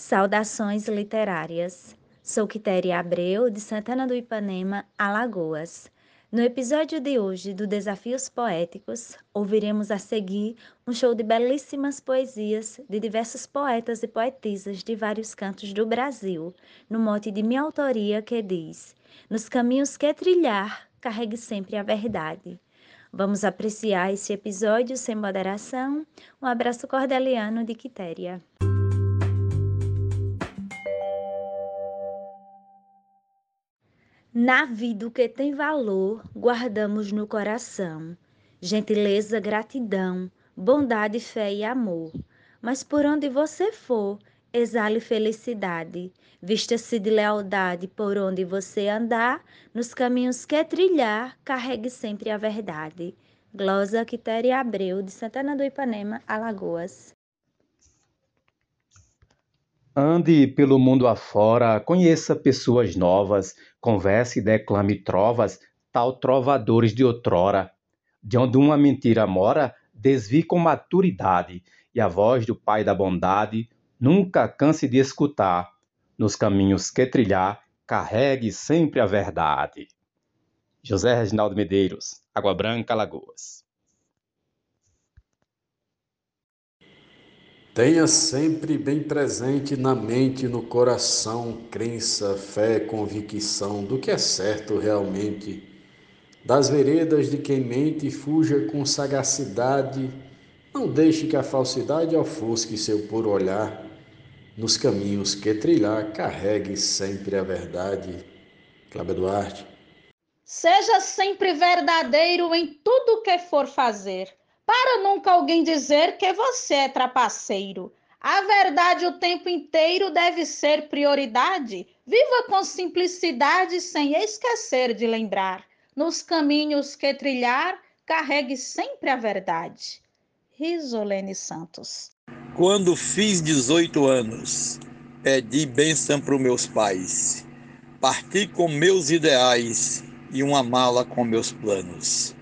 Saudações literárias. Sou Quitéria Abreu, de Santana do Ipanema, Alagoas. No episódio de hoje do Desafios Poéticos, ouviremos a seguir um show de belíssimas poesias de diversos poetas e poetisas de vários cantos do Brasil, no mote de minha autoria que diz: Nos caminhos que trilhar, carregue sempre a verdade. Vamos apreciar esse episódio sem moderação. Um abraço cordeliano de Quitéria. Na vida o que tem valor, guardamos no coração. Gentileza, gratidão, bondade, fé e amor. Mas por onde você for, exale felicidade. Vista-se de lealdade por onde você andar, nos caminhos que trilhar, carregue sempre a verdade. Glosa Quitéria Abreu, de Santana do Ipanema, Alagoas. Ande pelo mundo afora, conheça pessoas novas, converse e declame trovas, tal trovadores de outrora. De onde uma mentira mora, desvie com maturidade, e a voz do Pai da bondade nunca canse de escutar. Nos caminhos que trilhar, carregue sempre a verdade. José Reginaldo Medeiros, Água Branca, Lagoas. Tenha sempre bem presente na mente e no coração crença, fé, convicção do que é certo realmente. Das veredas de quem mente, fuja com sagacidade. Não deixe que a falsidade ofusque seu puro olhar. Nos caminhos que trilhar, carregue sempre a verdade. Cláudia Duarte. Seja sempre verdadeiro em tudo que for fazer para nunca alguém dizer que você é trapaceiro. A verdade o tempo inteiro deve ser prioridade. Viva com simplicidade, sem esquecer de lembrar. Nos caminhos que trilhar, carregue sempre a verdade. Risolene Santos. Quando fiz 18 anos, pedi bênção para os meus pais. Parti com meus ideais e uma mala com meus planos.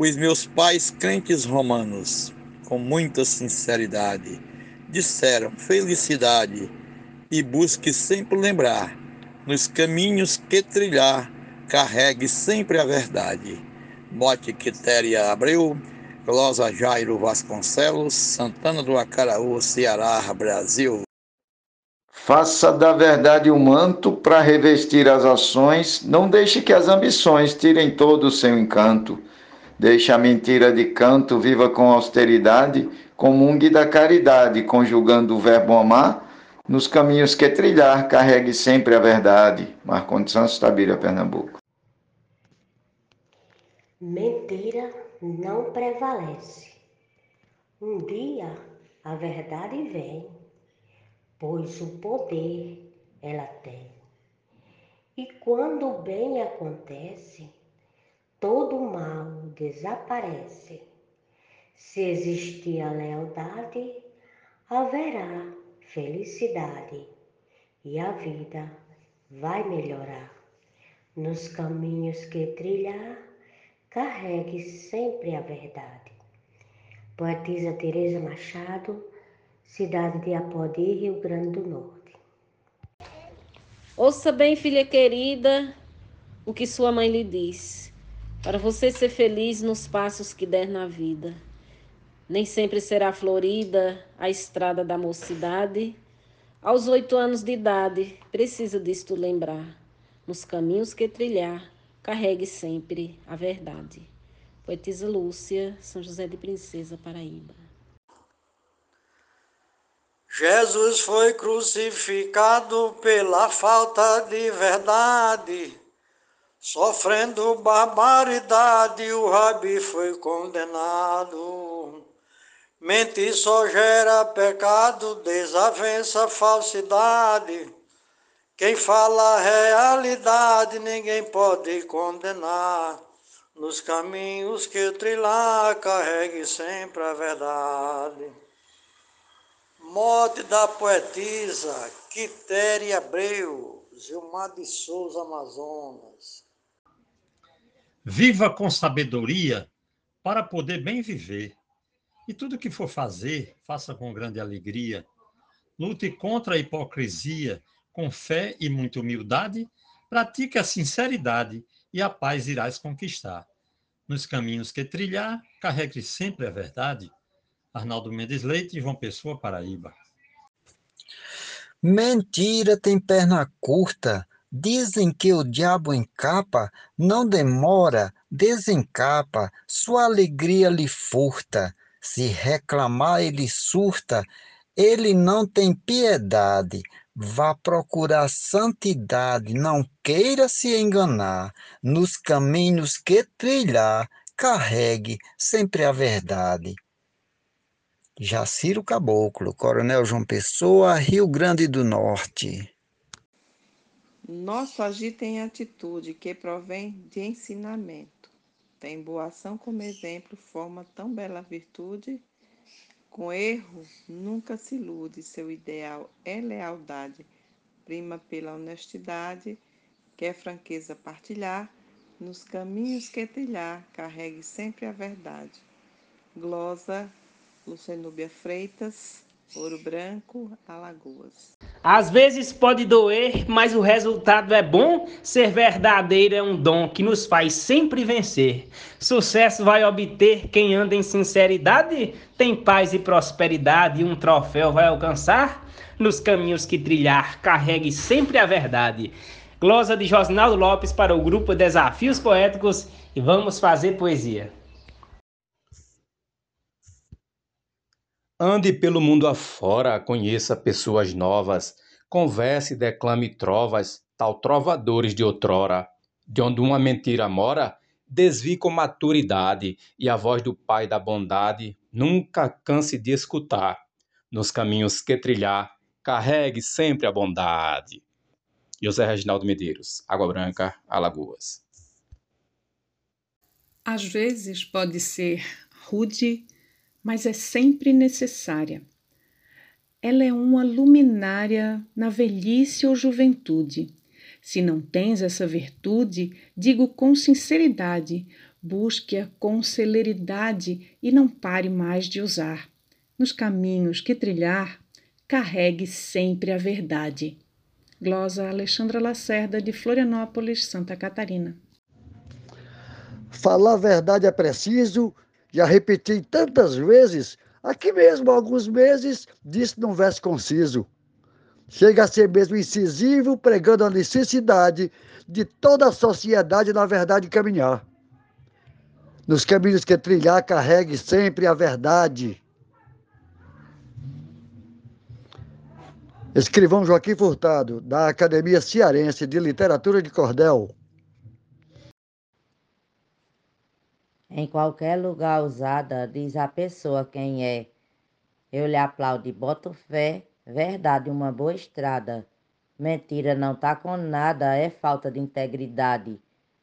Os meus pais crentes romanos, com muita sinceridade, disseram felicidade e busque sempre lembrar, nos caminhos que trilhar, carregue sempre a verdade. Mote Quitéria Abreu, Glosa Jairo Vasconcelos, Santana do Acaraú, Ceará, Brasil. Faça da verdade um manto para revestir as ações, não deixe que as ambições tirem todo o seu encanto. Deixa a mentira de canto, viva com austeridade, comungue da caridade, conjugando o verbo amar, nos caminhos que trilhar, carregue sempre a verdade. Marcondes Santos, Tabira, Pernambuco. Mentira não prevalece. Um dia a verdade vem, pois o poder ela tem. E quando o bem acontece, todo o mal desaparece. Se existir a lealdade, haverá felicidade e a vida vai melhorar. Nos caminhos que trilhar, carregue sempre a verdade. Poetisa Teresa Machado, cidade de Apodi, Rio Grande do Norte. Ouça bem, filha querida, o que sua mãe lhe diz para você ser feliz nos passos que der na vida. Nem sempre será florida a estrada da mocidade. Aos oito anos de idade, precisa disto lembrar. Nos caminhos que trilhar, carregue sempre a verdade. Poetisa Lúcia, São José de Princesa, Paraíba. Jesus foi crucificado pela falta de verdade Sofrendo barbaridade, o rabi foi condenado. Mentir só gera pecado, desavença, falsidade. Quem fala a realidade, ninguém pode condenar. Nos caminhos que trilhar, carregue sempre a verdade. Morte da poetisa Quitéria Abreu, Gilmar de Souza, Amazonas. Viva com sabedoria para poder bem viver. E tudo que for fazer, faça com grande alegria. Lute contra a hipocrisia com fé e muita humildade. Pratique a sinceridade e a paz irás conquistar. Nos caminhos que trilhar, carregue sempre a verdade. Arnaldo Mendes Leite, João Pessoa, Paraíba. Mentira tem perna curta. Dizem que o diabo encapa, não demora, desencapa, sua alegria lhe furta. Se reclamar, ele surta, ele não tem piedade. Vá procurar santidade, não queira se enganar. Nos caminhos que trilhar, carregue sempre a verdade. Jaciro Caboclo, Coronel João Pessoa, Rio Grande do Norte. Nosso agir tem atitude que provém de ensinamento. Tem boa ação como exemplo, forma tão bela virtude. Com erro nunca se ilude, seu ideal é lealdade. Prima pela honestidade, quer franqueza partilhar, nos caminhos que trilhar, carregue sempre a verdade. Glosa Lucenúbia Freitas, Ouro Branco, Alagoas. Às vezes pode doer, mas o resultado é bom. Ser verdadeiro é um dom que nos faz sempre vencer. Sucesso vai obter quem anda em sinceridade, tem paz e prosperidade e um troféu vai alcançar. Nos caminhos que trilhar, carregue sempre a verdade. Glosa de Josnaldo Lopes para o grupo Desafios Poéticos e vamos fazer poesia. Ande pelo mundo afora, conheça pessoas novas, converse, declame trovas, tal trovadores de outrora. De onde uma mentira mora, desvie com maturidade, e a voz do Pai da bondade nunca canse de escutar. Nos caminhos que trilhar, carregue sempre a bondade. José Reginaldo Medeiros, Água Branca, Alagoas. Às vezes pode ser rude, mas é sempre necessária. Ela é uma luminária na velhice ou juventude. Se não tens essa virtude, digo com sinceridade, busque-a com celeridade e não pare mais de usar. Nos caminhos que trilhar, carregue sempre a verdade. Glosa Alexandra Lacerda, de Florianópolis, Santa Catarina. Falar a verdade é preciso, já repeti tantas vezes, aqui mesmo há alguns meses, disse num verso conciso. Chega a ser mesmo incisivo, pregando a necessidade de toda a sociedade na verdade caminhar. Nos caminhos que trilhar, carregue sempre a verdade. Escrivão Joaquim Furtado, da Academia Cearense de Literatura de Cordel. Em qualquer lugar usada, diz a pessoa quem é. Eu lhe aplaudo e boto fé, verdade, uma boa estrada. Mentira não tá com nada, é falta de integridade,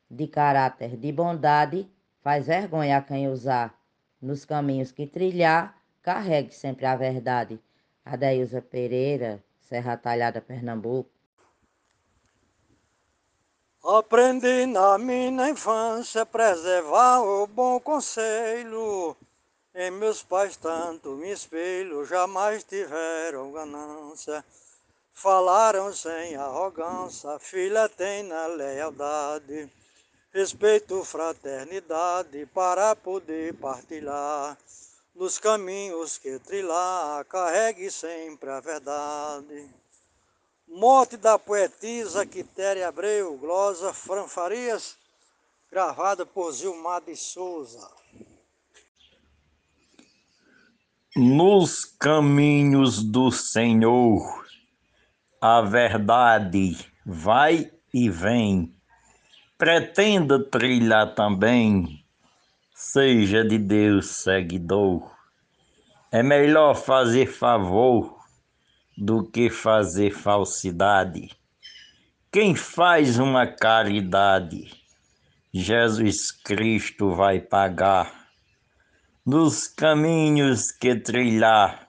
de caráter, de bondade, faz vergonha a quem usar. Nos caminhos que trilhar, carregue sempre a verdade. Adeilza Pereira, Serra Talhada, Pernambuco. Aprendi na minha infância preservar o bom conselho. Em meus pais tanto me espelho, jamais tiveram ganância. Falaram sem arrogância, filha tem na lealdade. Respeito, fraternidade para poder partilhar. Nos caminhos que trilhar, carregue sempre a verdade. Morte da poetisa Quitéria Abreu, glosa Franfarias, gravada por Zilmar de Souza. Nos caminhos do Senhor, a verdade vai e vem. Pretenda trilhar também, seja de Deus seguidor. É melhor fazer favor do que fazer falsidade. Quem faz uma caridade, Jesus Cristo vai pagar. Nos caminhos que trilhar,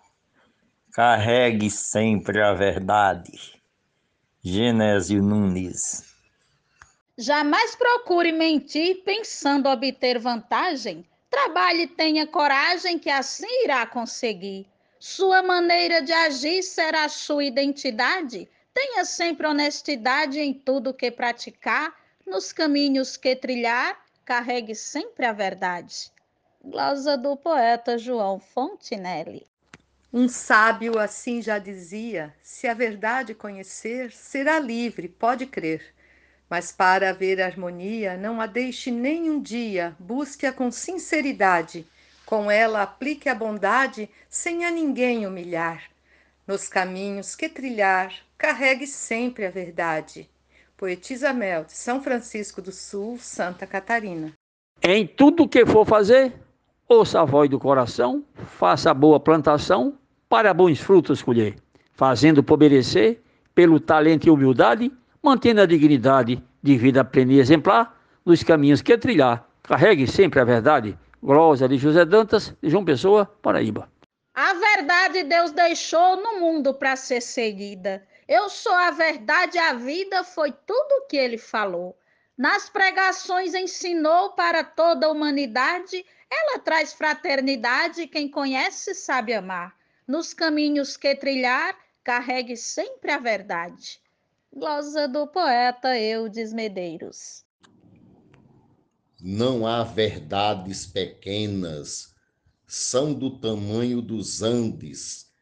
carregue sempre a verdade. Genésio Nunes. Jamais procure mentir pensando obter vantagem. Trabalhe e tenha coragem, que assim irá conseguir. Sua maneira de agir será sua identidade. Tenha sempre honestidade em tudo que praticar, nos caminhos que trilhar, carregue sempre a verdade. Glosa do poeta João Fontinelli. Um sábio assim já dizia: se a verdade conhecer, será livre, pode crer. Mas para haver harmonia, não a deixe nem um dia, busque-a com sinceridade. Com ela aplique a bondade, sem a ninguém humilhar. Nos caminhos que trilhar, carregue sempre a verdade. Poetisa Mel, de São Francisco do Sul, Santa Catarina. Em tudo que for fazer, ouça a voz do coração, faça boa plantação, para bons frutos colher, fazendo por merecer, pelo talento e humildade, mantendo a dignidade de vida plena e exemplar nos caminhos que trilhar. Carregue sempre a verdade. Glória de José Dantas, de João Pessoa, Paraíba. A verdade Deus deixou no mundo para ser seguida. Eu sou a verdade, a vida foi tudo o que ele falou. Nas pregações ensinou para toda a humanidade, ela traz fraternidade, quem conhece sabe amar. Nos caminhos que trilhar, carregue sempre a verdade. Glosa do poeta Eudes Medeiros. Não há verdades pequenas, são do tamanho dos Andes.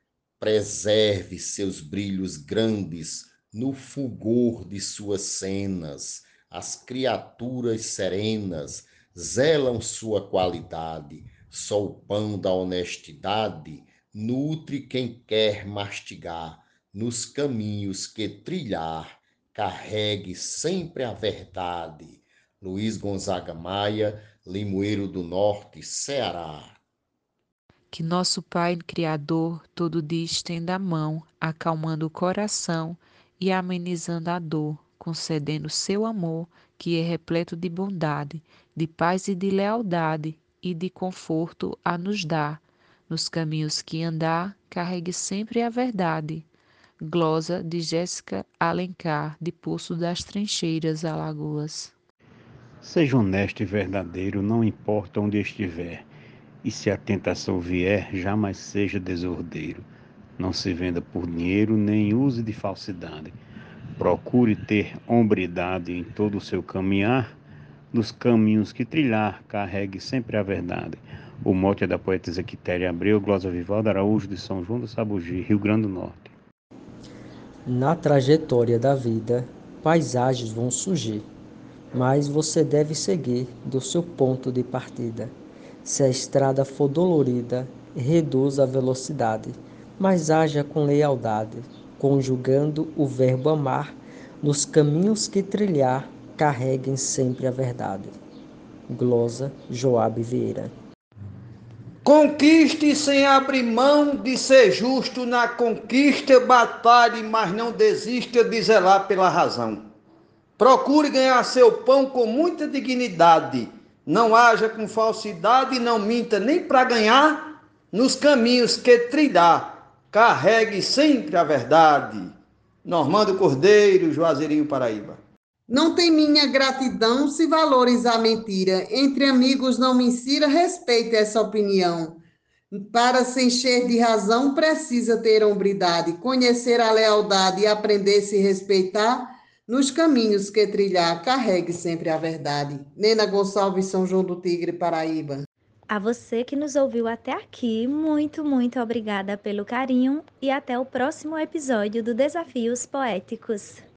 Preserve seus brilhos grandes no fulgor de suas cenas. As criaturas serenas zelam sua qualidade. Só o pão da honestidade nutre quem quer mastigar nos caminhos que trilhar, carregue sempre a verdade. Luiz Gonzaga Maia, Limoeiro do Norte, Ceará. Que nosso Pai Criador todo dia estenda a mão, acalmando o coração e amenizando a dor, concedendo seu amor, que é repleto de bondade, de paz e de lealdade e de conforto a nos dar. Nos caminhos que andar, carregue sempre a verdade Glosa de Jéssica Alencar, de Poço das Trincheiras, Alagoas. Seja honesto e verdadeiro, não importa onde estiver. E se a tentação vier, jamais seja desordeiro. Não se venda por dinheiro, nem use de falsidade. Procure ter hombridade em todo o seu caminhar. Nos caminhos que trilhar, carregue sempre a verdade. O mote é da poetisa Quitéria Abreu, Glosa Vivaldo Araújo, de São João do Sabugi, Rio Grande do Norte. Na trajetória da vida, paisagens vão surgir, mas você deve seguir do seu ponto de partida. Se a estrada for dolorida, reduza a velocidade, mas haja com lealdade, conjugando o verbo amar, nos caminhos que trilhar, carreguem sempre a verdade. Glosa Joabe Vieira Conquiste sem abrir mão de ser justo na conquista, batalhe, mas não desista de zelar pela razão. Procure ganhar seu pão com muita dignidade. Não haja com falsidade, não minta nem para ganhar. Nos caminhos que trilhar, carregue sempre a verdade. Normando Cordeiro, Juazeirinho, Paraíba. Não tem minha gratidão se valores a mentira. Entre amigos não me insira, respeite essa opinião. Para se encher de razão, precisa ter hombridade, conhecer a lealdade e aprender a se respeitar. Nos caminhos que trilhar, carregue sempre a verdade. Nena Gonçalves, São João do Tigre, Paraíba. A você que nos ouviu até aqui, muito, muito obrigada pelo carinho e até o próximo episódio do Desafios Poéticos.